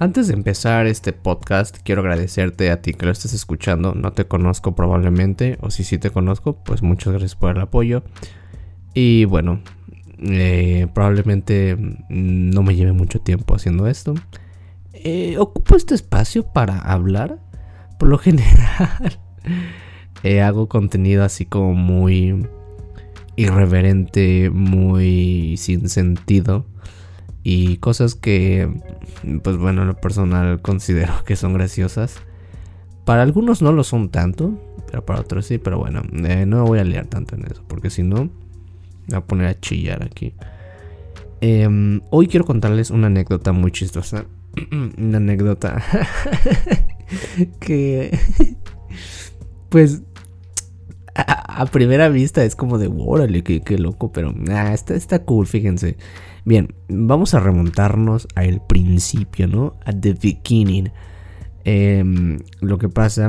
Antes de empezar este podcast, quiero agradecerte a ti que lo estés escuchando. No te conozco probablemente, o si sí te conozco, pues muchas gracias por el apoyo. Y bueno, eh, probablemente no me lleve mucho tiempo haciendo esto. Eh, ocupo este espacio para hablar. Por lo general, eh, hago contenido así como muy irreverente, muy sin sentido y cosas que, pues bueno, en lo personal considero que son graciosas. Para algunos no lo son tanto, pero para otros sí, pero bueno, eh, no me voy a liar tanto en eso, porque si no, me voy a poner a chillar aquí. Em, hoy quiero contarles una anécdota muy chistosa. una anécdota que, pues, a, primera vista es como de, órale, qué, loco, pero nah, está, está cool, fíjense. Bien, vamos a remontarnos al principio, ¿no? A the beginning. Em, lo que pasa,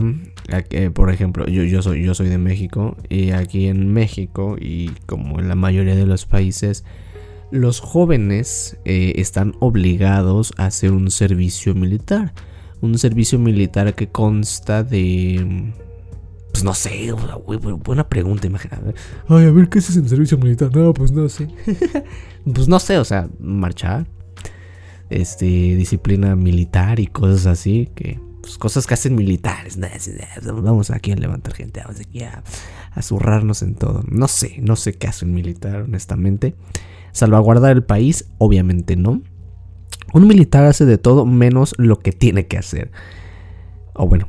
eh, por ejemplo, yo, yo, soy, yo soy de México y aquí en México y como en la mayoría de los países, los jóvenes eh, están obligados a hacer un servicio militar. Un servicio militar que consta de pues no sé, buena pregunta, imagínate. Ay, a ver, ¿qué haces en servicio militar? No, pues no sé. pues no sé, o sea, marchar. Este, disciplina militar y cosas así, que pues, cosas que hacen militares. Vamos aquí a levantar gente, vamos aquí a, a zurrarnos en todo. No sé, no sé qué hace un militar, honestamente. Salvaguardar el país, obviamente no. Un militar hace de todo menos lo que tiene que hacer. O bueno,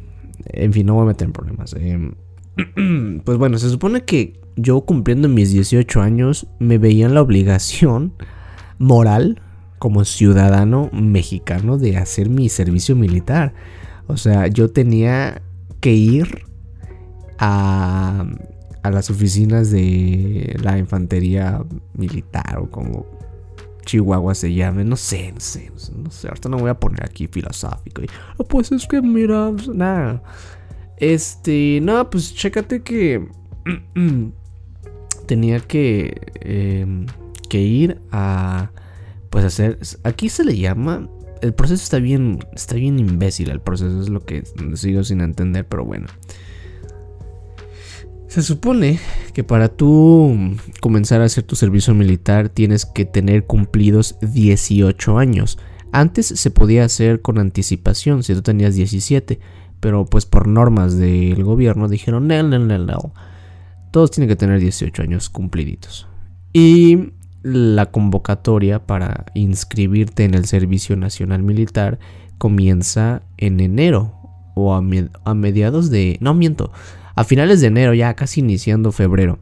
en fin, no voy a meter en problemas. Eh. pues bueno, se supone que yo cumpliendo mis 18 años me veía en la obligación moral como ciudadano mexicano de hacer mi servicio militar. O sea, yo tenía que ir a, a las oficinas de la infantería militar o como Chihuahua se llame, no sé, no sé, no sé, ahorita no voy a poner aquí filosófico. Y, oh, pues es que mira, pues, nada. Este, nada, pues chécate que tenía que, em, que ir a, pues hacer, aquí se le llama, el proceso está bien, está bien imbécil, el proceso es lo que sigo sin entender, pero bueno. Se supone que para tú comenzar a hacer tu servicio militar tienes que tener cumplidos 18 años. Antes se podía hacer con anticipación si tú tenías 17, pero pues por normas del gobierno dijeron, no, no, no. Todos tienen que tener 18 años cumpliditos. Y la convocatoria para inscribirte en el Servicio Nacional Militar comienza en enero o a, a mediados de... No miento a finales de enero, ya casi iniciando febrero.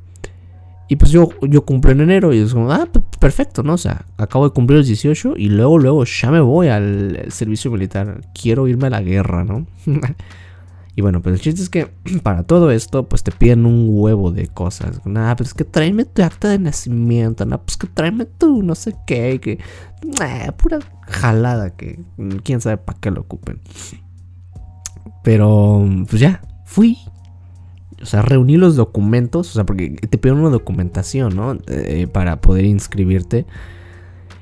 Y pues yo, yo cumplo en enero y es como, ah, perfecto, ¿no? O sea, acabo de cumplir los 18 y luego, luego ya me voy al servicio militar. Quiero irme a la guerra, ¿no? y bueno, pues el chiste es que para todo esto, pues te piden un huevo de cosas. Nada, pues que tráeme tu acta de nacimiento, nada, pues que tráeme tu no sé qué, que... pura jalada que quién sabe para qué lo ocupen. Pero, pues ya, fui o sea, reuní los documentos, o sea, porque te piden una documentación, ¿no? Eh, para poder inscribirte.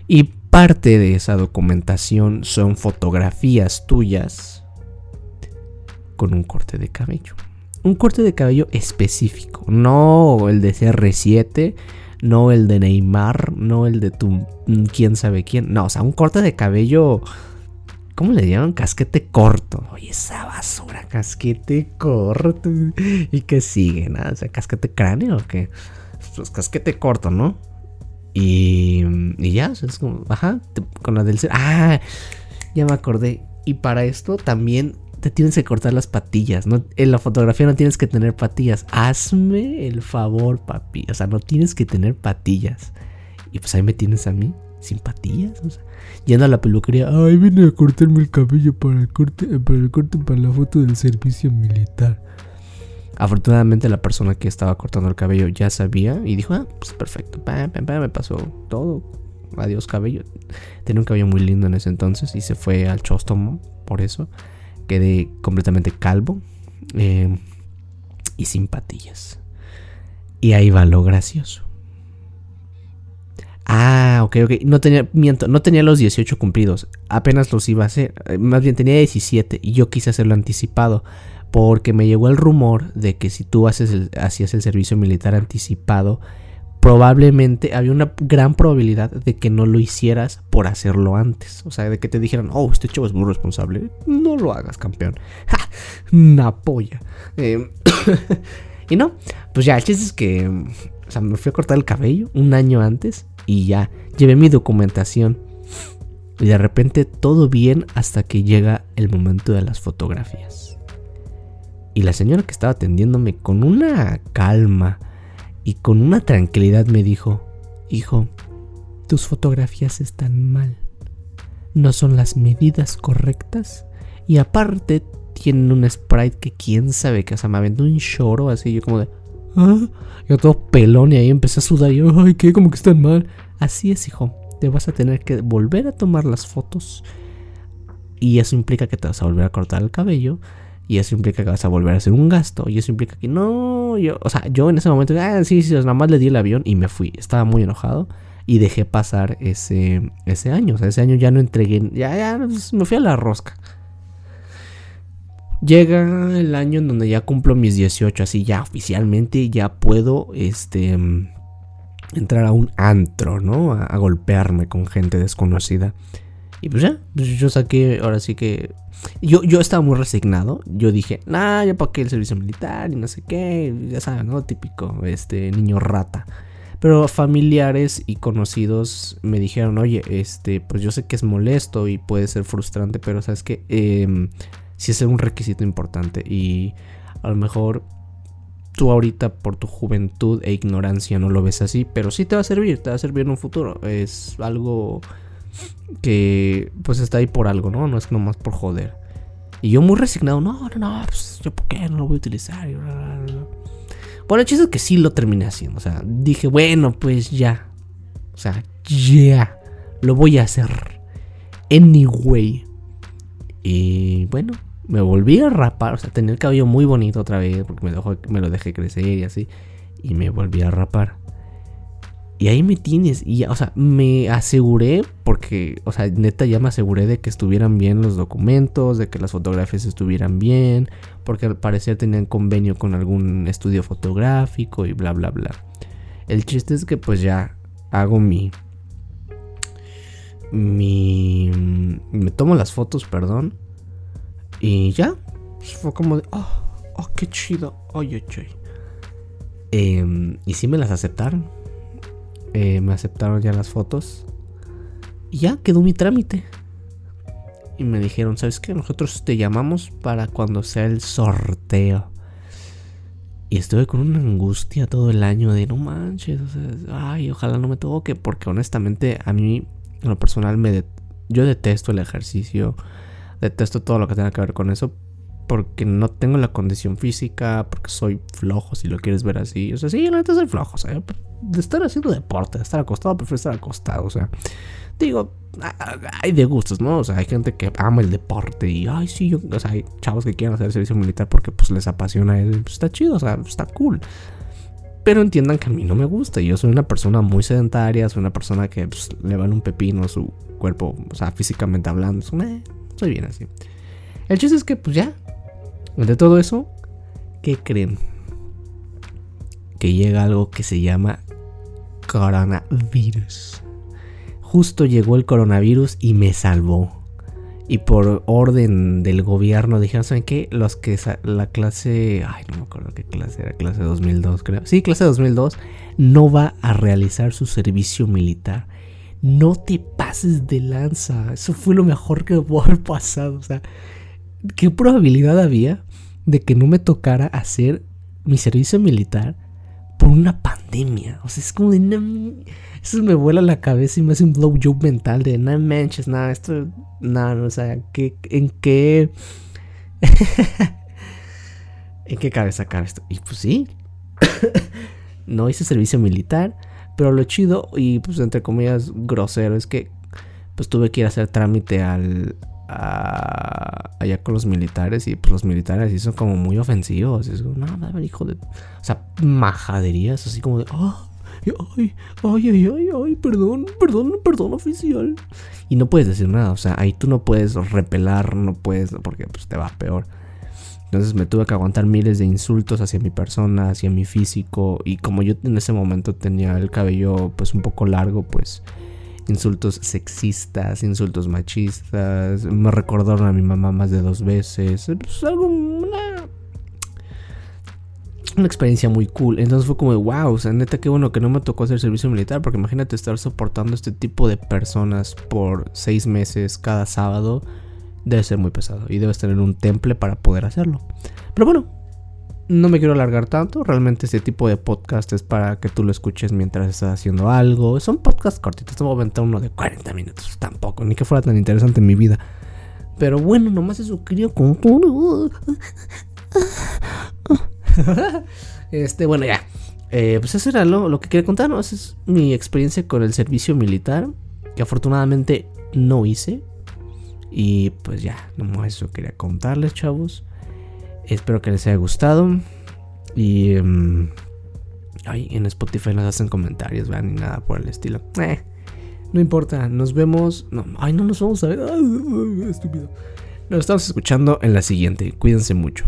Y parte de esa documentación son fotografías tuyas con un corte de cabello. Un corte de cabello específico, no el de CR7, no el de Neymar, no el de tu quién sabe quién, no, o sea, un corte de cabello ¿Cómo le llaman? Casquete corto. Oye, esa basura, casquete corto. ¿Y qué sigue? ¿Nada? O sea, casquete cráneo o qué? Pues casquete corto, ¿no? Y, y ya, es como, ajá, con la del... Ah, ya me acordé. Y para esto también te tienes que cortar las patillas. ¿no? En la fotografía no tienes que tener patillas. Hazme el favor, papi. O sea, no tienes que tener patillas. Y pues ahí me tienes a mí, sin patillas. O sea, yendo a la peluquería, ay, vine a cortarme el cabello para el corte, para el corte para la foto del servicio militar. Afortunadamente la persona que estaba cortando el cabello ya sabía y dijo, ah, pues perfecto, me pasó todo. Adiós cabello. Tenía un cabello muy lindo en ese entonces y se fue al chóstomo, por eso. Quedé completamente calvo eh, y sin patillas. Y ahí va lo gracioso. Ah, ok, ok. No tenía, miento, no tenía los 18 cumplidos. Apenas los iba a hacer. Eh, más bien tenía 17 y yo quise hacerlo anticipado. Porque me llegó el rumor de que si tú haces hacías el servicio militar anticipado, probablemente había una gran probabilidad de que no lo hicieras por hacerlo antes. O sea, de que te dijeran, oh, este chavo es muy responsable. No lo hagas, campeón. ¡Ja! Una polla. Em, y no, pues ya, el chiste es que o sea, me fui a cortar el cabello un año antes y ya llevé mi documentación. Y de repente todo bien hasta que llega el momento de las fotografías. Y la señora que estaba atendiéndome con una calma y con una tranquilidad me dijo, hijo, tus fotografías están mal. No son las medidas correctas. Y aparte tienen un sprite que quién sabe que, o sea, me aventó un choro así, yo como de, ah, yo todo pelón y ahí empecé a sudar y yo, ay, ¿qué? Como que están mal. Así es, hijo, te vas a tener que volver a tomar las fotos. Y eso implica que te vas a volver a cortar el cabello y eso implica que vas a volver a hacer un gasto. Y eso implica que no. Yo, o sea, yo en ese momento, ah, sí, sí, nada más le di el avión y me fui. Estaba muy enojado y dejé pasar ese, ese año. O sea, ese año ya no entregué. Ya, ya, pues, me fui a la rosca. Llega el año en donde ya cumplo mis 18, así ya oficialmente ya puedo este entrar a un antro, ¿no? a golpearme con gente desconocida. Y pues ya, pues yo saqué, ahora sí que... Yo, yo estaba muy resignado. Yo dije, nah, ya para qué el servicio militar y no sé qué. Ya saben, ¿no? Típico, este, niño rata. Pero familiares y conocidos me dijeron, oye, este, pues yo sé que es molesto y puede ser frustrante, pero sabes que eh, sí es un requisito importante. Y a lo mejor tú ahorita por tu juventud e ignorancia no lo ves así, pero sí te va a servir, te va a servir en un futuro. Es algo que pues está ahí por algo, ¿no? No es nomás por joder. Y yo muy resignado, no, no, no, pues yo por qué no lo voy a utilizar. Bueno, el chiste es que sí lo terminé haciendo. O sea, dije, bueno, pues ya. O sea, ya. Lo voy a hacer. Anyway. Y bueno, me volví a rapar. O sea, tenía el cabello muy bonito otra vez. Porque me, me lo dejé crecer y así. Y me volví a rapar. Y ahí me tienes. Y, o sea, me aseguré, porque, o sea, neta ya me aseguré de que estuvieran bien los documentos, de que las fotografías estuvieran bien, porque al parecer tenían convenio con algún estudio fotográfico y bla, bla, bla. El chiste es que pues ya hago mi... Mi... Me tomo las fotos, perdón. Y ya. Pues, fue como de... Oh, oh qué chido. Oye, oye. Eh, y sí me las aceptaron eh, me aceptaron ya las fotos. Y ya quedó mi trámite. Y me dijeron, ¿sabes qué? Nosotros te llamamos para cuando sea el sorteo. Y estuve con una angustia todo el año de no manches, ay, ojalá no me toque, porque honestamente a mí, en lo personal, me yo detesto el ejercicio, detesto todo lo que tenga que ver con eso, porque no tengo la condición física, porque soy flojo, si lo quieres ver así. O sea, sí, la neta soy flojo, o sea, de estar haciendo deporte, de estar acostado, prefiero estar acostado, o sea, digo, hay de gustos, ¿no? O sea, hay gente que ama el deporte y, ay, sí, yo, o sea, hay chavos que quieren hacer servicio militar porque pues les apasiona, eso, pues, está chido, o sea, está cool. Pero entiendan que a mí no me gusta. Yo soy una persona muy sedentaria, soy una persona que pues, le vale un pepino a su cuerpo, o sea, físicamente hablando. Soy bien así. El chiste es que, pues ya, de todo eso, ¿qué creen? Que llega algo que se llama coronavirus. Justo llegó el coronavirus y me salvó. Y por orden del gobierno dijeron, ¿saben qué? Los que la clase, ay, no me acuerdo qué clase era, clase 2002 creo. Sí, clase 2002 no va a realizar su servicio militar. No te pases de lanza. Eso fue lo mejor que pudo haber pasado. O sea, ¿qué probabilidad había de que no me tocara hacer mi servicio militar por una pandemia. O sea, es como de. eso me vuela la cabeza y me hace un blow job mental de no manches, nada, esto. Nada, o sea, ¿qué, ¿en qué. ¿En qué cabeza cabe esto? Y pues sí. no hice servicio militar. Pero lo chido y pues entre comillas grosero es que pues tuve que ir a hacer trámite al, allá con los militares y pues los militares sí son como muy ofensivos. Es como, no, hijo de. O sea, majaderías, así como de, oh, ay, ay, ay, ay, ay, perdón, perdón, perdón oficial. Y no puedes decir nada, o sea, ahí tú no puedes repelar, no puedes, porque pues te va peor. Entonces me tuve que aguantar miles de insultos hacia mi persona, hacia mi físico. Y como yo en ese momento tenía el cabello pues un poco largo, pues insultos sexistas, insultos machistas. Me recordaron a mi mamá más de dos veces. Pues algo, una, una experiencia muy cool. Entonces fue como, wow, o sea, neta, qué bueno que no me tocó hacer servicio militar. Porque imagínate estar soportando este tipo de personas por seis meses cada sábado debe ser muy pesado y debes tener un temple para poder hacerlo. Pero bueno, no me quiero alargar tanto. Realmente este tipo de podcast es para que tú lo escuches mientras estás haciendo algo. Son podcasts cortitos. Te voy a aventar uno de 40 minutos. Tampoco, ni que fuera tan interesante en mi vida. Pero bueno, nomás eso quería con este, bueno, ya. Eh, pues eso era lo, lo que quería contar. Esa es mi experiencia con el servicio militar. Que afortunadamente no hice. Y pues ya, nomás eso quería contarles, chavos. Espero que les haya gustado. Y. Um, en Spotify nos hacen comentarios, vean, ni nada por el estilo. Eh, no importa, nos vemos. No, ay, no nos vamos a ver. estúpido. Nos estamos escuchando en la siguiente. Cuídense mucho.